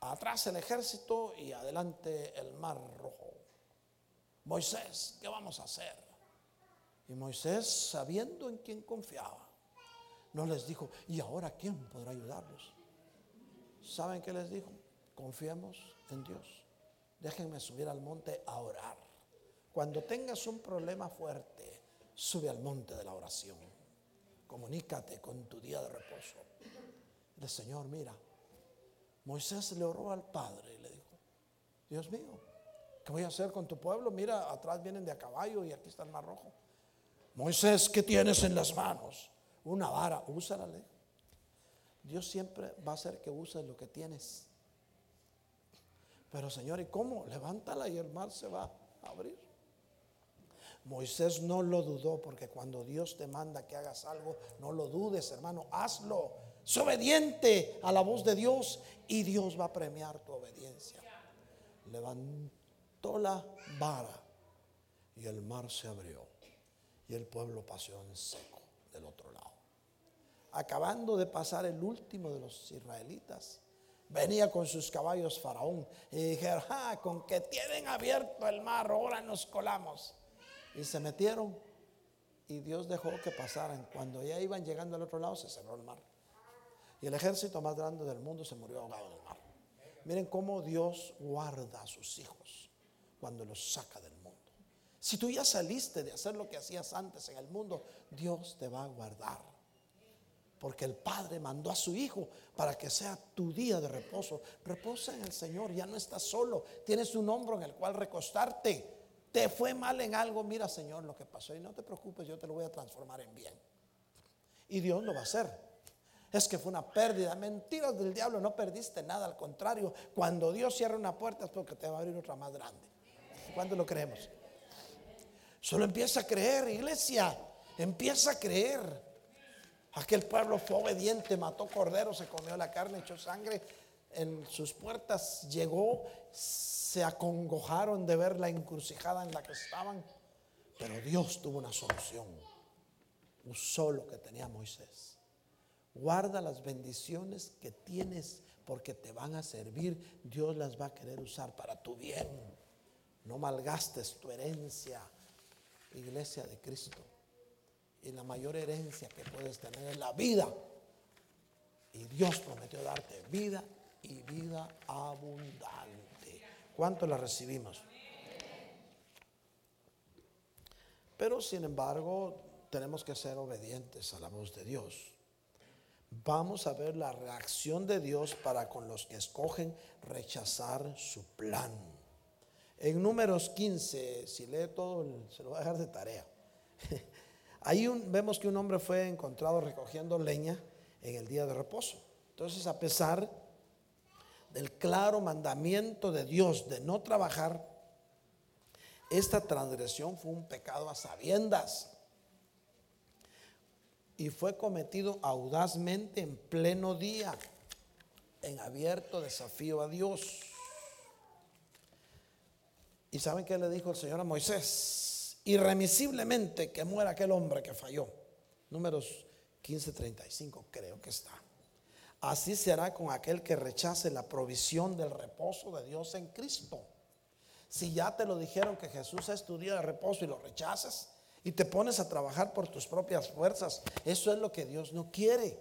Atrás el ejército y adelante el mar rojo. Moisés, ¿qué vamos a hacer? Y Moisés, sabiendo en quién confiaba, no les dijo, ¿y ahora quién podrá ayudarlos? ¿Saben qué les dijo? Confiemos en Dios. Déjenme subir al monte a orar. Cuando tengas un problema fuerte, sube al monte de la oración. Comunícate con tu día de reposo. El Señor, mira, Moisés le oró al Padre y le dijo, Dios mío, ¿qué voy a hacer con tu pueblo? Mira, atrás vienen de a caballo y aquí está el mar rojo. Moisés, ¿qué tienes en las manos? Una vara, úsala. Dios siempre va a hacer que uses lo que tienes. Pero Señor, ¿y cómo? Levántala y el mar se va a abrir. Moisés no lo dudó porque cuando Dios te manda que hagas algo, no lo dudes, hermano, hazlo. Sé obediente a la voz de Dios y Dios va a premiar tu obediencia. Levantó la vara y el mar se abrió y el pueblo pasó en seco del otro lado. Acabando de pasar el último de los israelitas, venía con sus caballos faraón y dijeron, ah, con que tienen abierto el mar, ahora nos colamos. Y se metieron y Dios dejó que pasaran. Cuando ya iban llegando al otro lado, se cerró el mar. Y el ejército más grande del mundo se murió ahogado en el mar. Miren cómo Dios guarda a sus hijos cuando los saca del mundo. Si tú ya saliste de hacer lo que hacías antes en el mundo, Dios te va a guardar. Porque el Padre mandó a su Hijo para que sea tu día de reposo. Reposa en el Señor, ya no estás solo. Tienes un hombro en el cual recostarte te fue mal en algo, mira Señor lo que pasó y no te preocupes, yo te lo voy a transformar en bien. Y Dios lo va a hacer. Es que fue una pérdida, mentiras del diablo, no perdiste nada, al contrario, cuando Dios cierra una puerta es porque te va a abrir otra más grande. ¿Cuánto lo creemos? Solo empieza a creer, iglesia, empieza a creer. Aquel pueblo fue obediente, mató cordero, se comió la carne, echó sangre en sus puertas, llegó se acongojaron de ver la encrucijada en la que estaban, pero Dios tuvo una solución. Usó lo que tenía Moisés. Guarda las bendiciones que tienes porque te van a servir. Dios las va a querer usar para tu bien. No malgastes tu herencia, iglesia de Cristo. Y la mayor herencia que puedes tener es la vida. Y Dios prometió darte vida y vida abundante. ¿Cuánto la recibimos? Pero sin embargo, tenemos que ser obedientes a la voz de Dios. Vamos a ver la reacción de Dios para con los que escogen rechazar su plan. En números 15, si lee todo, se lo voy a dejar de tarea. Ahí vemos que un hombre fue encontrado recogiendo leña en el día de reposo. Entonces, a pesar del claro mandamiento de Dios de no trabajar, esta transgresión fue un pecado a sabiendas y fue cometido audazmente en pleno día, en abierto desafío a Dios. ¿Y saben qué le dijo el Señor a Moisés? Irremisiblemente que muera aquel hombre que falló. Números 15:35 creo que está. Así será con aquel que rechace la provisión del reposo de Dios en Cristo. Si ya te lo dijeron que Jesús es tu día de reposo y lo rechazas y te pones a trabajar por tus propias fuerzas, eso es lo que Dios no quiere.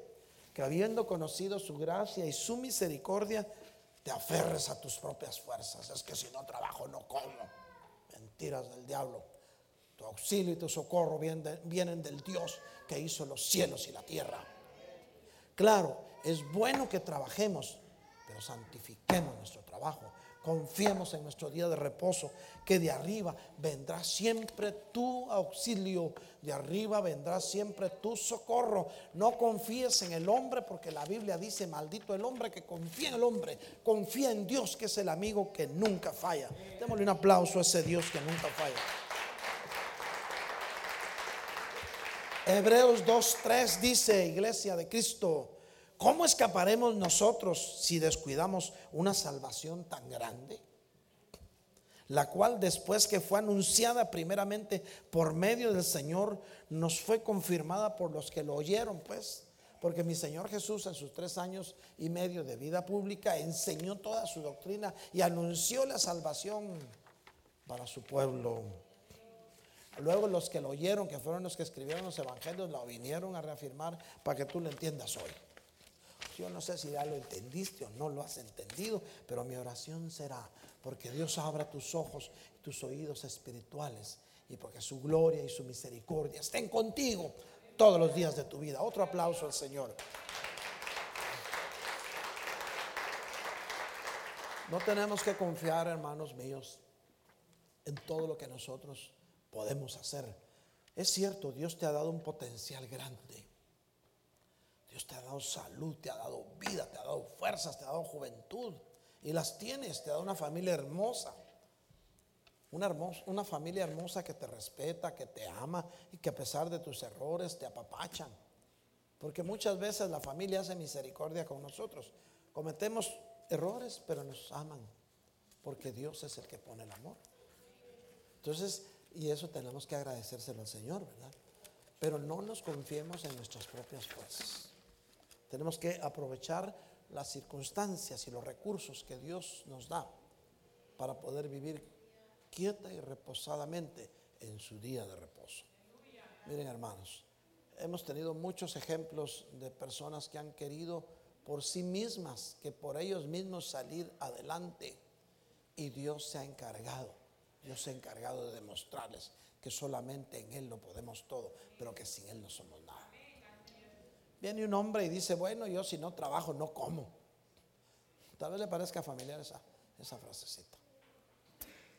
Que habiendo conocido su gracia y su misericordia, te aferres a tus propias fuerzas. Es que si no trabajo, no como. Mentiras del diablo. Tu auxilio y tu socorro vienen, del Dios que hizo los cielos y la tierra. Claro, es bueno que trabajemos, pero santifiquemos nuestro trabajo Confiemos en nuestro día de reposo, que de arriba vendrá siempre tu auxilio, de arriba vendrá siempre tu socorro. No confíes en el hombre, porque la Biblia dice, maldito el hombre que confía en el hombre, confía en Dios, que es el amigo que nunca falla. Démosle un aplauso a ese Dios que nunca falla. Hebreos 2.3 dice, Iglesia de Cristo, ¿Cómo escaparemos nosotros si descuidamos una salvación tan grande? La cual después que fue anunciada primeramente por medio del Señor, nos fue confirmada por los que lo oyeron, pues. Porque mi Señor Jesús en sus tres años y medio de vida pública enseñó toda su doctrina y anunció la salvación para su pueblo. Luego los que lo oyeron, que fueron los que escribieron los evangelios, lo vinieron a reafirmar para que tú lo entiendas hoy. Yo no sé si ya lo entendiste o no lo has entendido, pero mi oración será porque Dios abra tus ojos tus oídos espirituales y porque su gloria y su misericordia estén contigo todos los días de tu vida. Otro aplauso al Señor. No tenemos que confiar, hermanos míos, en todo lo que nosotros podemos hacer. Es cierto, Dios te ha dado un potencial grande. Dios te ha dado salud, te ha dado vida, te ha dado fuerzas, te ha dado juventud. Y las tienes, te ha dado una familia hermosa. Una, hermosa, una familia hermosa que te respeta, que te ama y que a pesar de tus errores te apapachan. Porque muchas veces la familia hace misericordia con nosotros. Cometemos errores, pero nos aman. Porque Dios es el que pone el amor. Entonces, y eso tenemos que agradecérselo al Señor, ¿verdad? Pero no nos confiemos en nuestras propias fuerzas. Tenemos que aprovechar las circunstancias y los recursos que Dios nos da para poder vivir quieta y reposadamente en su día de reposo. Miren hermanos, hemos tenido muchos ejemplos de personas que han querido por sí mismas, que por ellos mismos salir adelante. Y Dios se ha encargado, Dios se ha encargado de demostrarles que solamente en Él lo podemos todo, pero que sin Él no somos. Viene un hombre y dice, bueno, yo si no trabajo no como. Tal vez le parezca familiar esa, esa frasecita.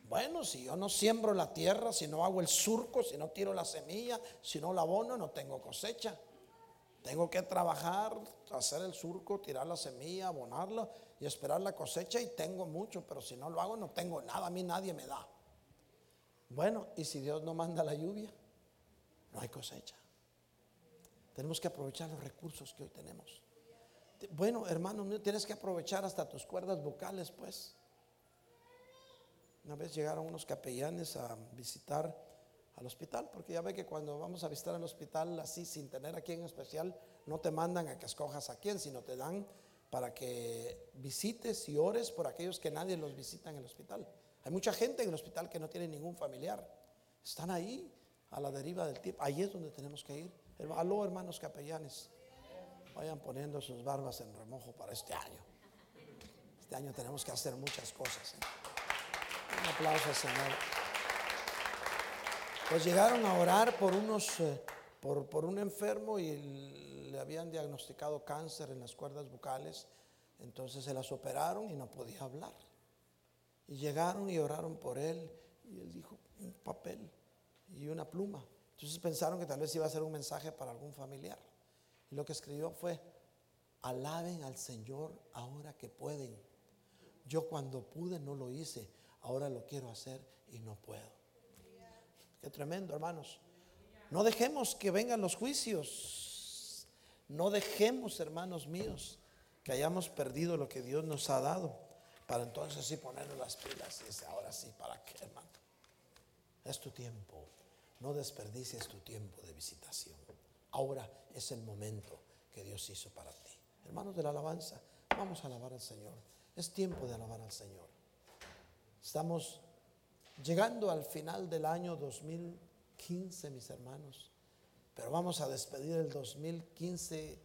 Bueno, si yo no siembro la tierra, si no hago el surco, si no tiro la semilla, si no la abono, no tengo cosecha. Tengo que trabajar, hacer el surco, tirar la semilla, abonarla y esperar la cosecha y tengo mucho, pero si no lo hago no tengo nada, a mí nadie me da. Bueno, ¿y si Dios no manda la lluvia? No hay cosecha. Tenemos que aprovechar los recursos que hoy tenemos. Bueno, hermano, tienes que aprovechar hasta tus cuerdas vocales, pues. Una vez llegaron unos capellanes a visitar al hospital, porque ya ve que cuando vamos a visitar al hospital así, sin tener a quien especial, no te mandan a que escojas a quién, sino te dan para que visites y ores por aquellos que nadie los visita en el hospital. Hay mucha gente en el hospital que no tiene ningún familiar. Están ahí a la deriva del tiempo. Ahí es donde tenemos que ir. Aló, hermanos capellanes. Vayan poniendo sus barbas en remojo para este año. Este año tenemos que hacer muchas cosas. ¿eh? Un aplauso, Señor. Pues llegaron a orar por unos, eh, por, por un enfermo y le habían diagnosticado cáncer en las cuerdas vocales. Entonces se las operaron y no podía hablar. Y llegaron y oraron por él. Y él dijo, un papel y una pluma Entonces pensaron que tal vez iba a ser un mensaje para algún familiar. Y lo que escribió fue, alaben al Señor ahora que pueden. Yo cuando pude no lo hice, ahora lo quiero hacer y no puedo. Qué tremendo, hermanos. No dejemos que vengan los juicios. No dejemos, hermanos míos, que hayamos perdido lo que Dios nos ha dado. Para entonces sí ponernos las pilas y dice, ahora sí, ¿para qué, hermano? Es tu tiempo. No desperdicies tu tiempo de visitación. Ahora es el momento que Dios hizo para ti. Hermanos de la alabanza, vamos a alabar al Señor. Es tiempo de alabar al Señor. Estamos llegando al final del año 2015, mis hermanos, pero vamos a despedir el 2015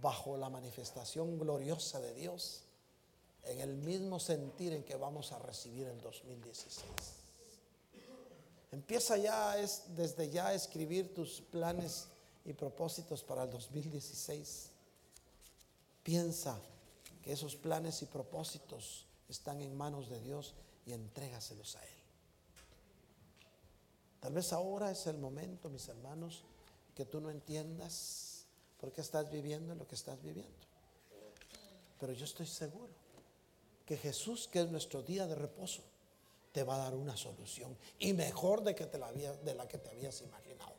bajo la manifestación gloriosa de Dios, en el mismo sentir en que vamos a recibir el 2016. Empieza ya es, desde ya a escribir tus planes y propósitos para el 2016. Piensa que esos planes y propósitos están en manos de Dios y entrégaselos a Él. Tal vez ahora es el momento, mis hermanos, que tú no entiendas por qué estás viviendo lo que estás viviendo. Pero yo estoy seguro que Jesús, que es nuestro día de reposo, te va a dar una solución y mejor de, que te la de la que te habías imaginado.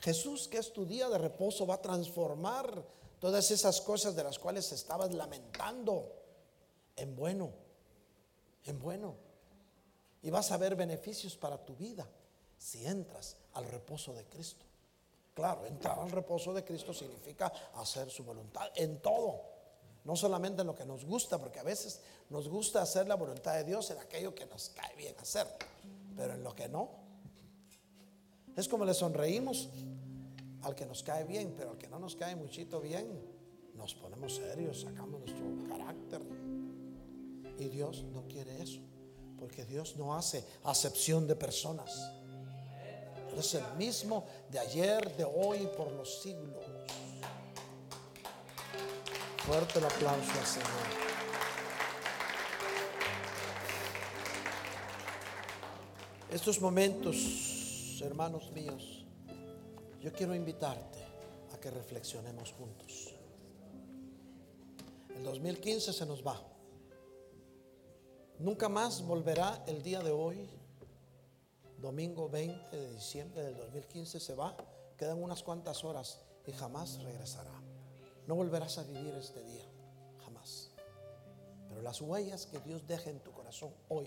Jesús, que es tu día de reposo, va a transformar todas esas cosas de las cuales estabas lamentando en bueno, en bueno. Y vas a ver beneficios para tu vida si entras al reposo de Cristo. Claro, entrar al reposo de Cristo significa hacer su voluntad en todo. No solamente en lo que nos gusta, porque a veces nos gusta hacer la voluntad de Dios en aquello que nos cae bien hacer, pero en lo que no. Es como le sonreímos al que nos cae bien, pero al que no nos cae muchito bien, nos ponemos serios, sacamos nuestro carácter. Y Dios no quiere eso, porque Dios no hace acepción de personas. es el mismo de ayer, de hoy, por los siglos. Fuerte el aplauso al Señor. Estos momentos, hermanos míos, yo quiero invitarte a que reflexionemos juntos. El 2015 se nos va. Nunca más volverá el día de hoy, domingo 20 de diciembre del 2015 se va, quedan unas cuantas horas y jamás regresará. No volverás a vivir este día, jamás. Pero las huellas que Dios deja en tu corazón hoy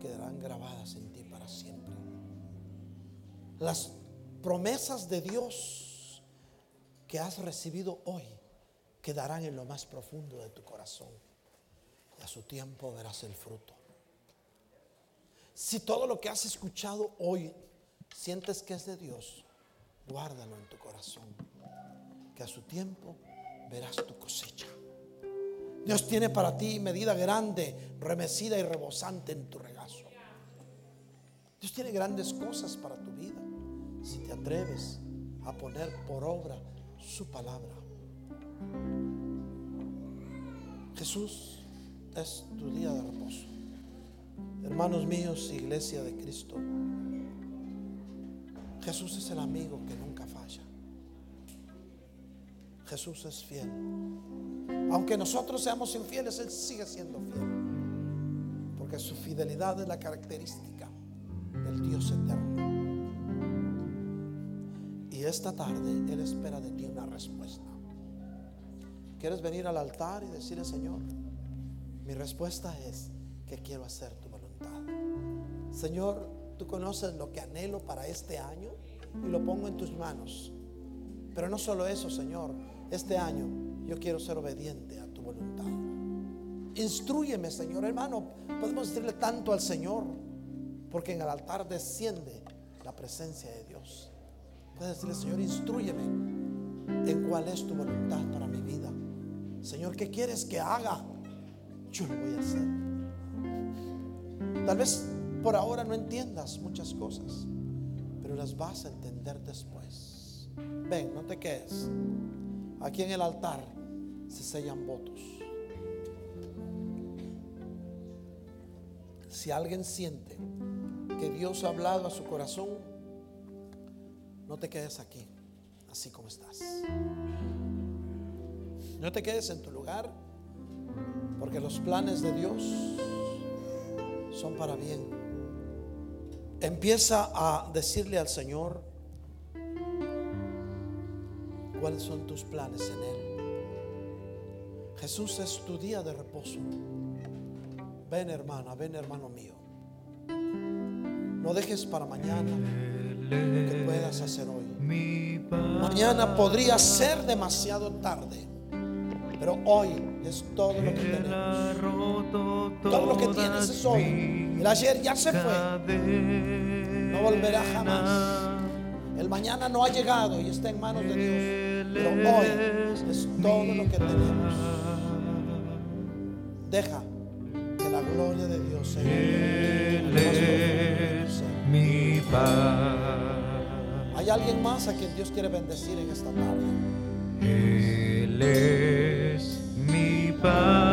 quedarán grabadas en ti para siempre. Las promesas de Dios que has recibido hoy quedarán en lo más profundo de tu corazón. Y a su tiempo verás el fruto. Si todo lo que has escuchado hoy sientes que es de Dios, guárdalo en tu corazón. Que a su tiempo verás tu cosecha. Dios tiene para ti medida grande, remecida y rebosante en tu regazo. Dios tiene grandes cosas para tu vida si te atreves a poner por obra su palabra. Jesús es tu día de reposo. Hermanos míos, iglesia de Cristo, Jesús es el amigo que falla. Jesús es fiel. Aunque nosotros seamos infieles, Él sigue siendo fiel. Porque su fidelidad es la característica del Dios eterno. Y esta tarde Él espera de ti una respuesta. ¿Quieres venir al altar y decirle, Señor? Mi respuesta es que quiero hacer tu voluntad. Señor, tú conoces lo que anhelo para este año y lo pongo en tus manos. Pero no solo eso, Señor este año yo quiero ser obediente a tu voluntad. Instruyeme, Señor, hermano. Podemos decirle tanto al Señor, porque en el altar desciende la presencia de Dios. Puedes decirle, Señor, instruyeme en cuál es tu voluntad para mi vida. Señor, ¿qué quieres que haga? Yo lo voy a hacer. Tal vez por ahora no entiendas muchas cosas, pero las vas a entender después. Ven, no te quedes. Aquí en el altar se sellan votos. Si alguien siente que Dios ha hablado a su corazón, no te quedes aquí, así como estás. No te quedes en tu lugar, porque los planes de Dios son para bien. Empieza a decirle al Señor cuáles son tus planes en Él. Jesús es tu día de reposo. Ven hermana, ven hermano mío. No dejes para mañana lo que puedas hacer hoy. Mañana podría ser demasiado tarde. Pero hoy es todo lo que tenemos. Todo lo que tienes es hoy. El ayer ya se fue. No volverá jamás. El mañana no ha llegado y está en manos de Dios. Pero hoy es todo lo que tenemos. Deja que la gloria de Dios sea. mi paz. Hay alguien más a quien Dios quiere bendecir en esta tarde. Él es mi paz.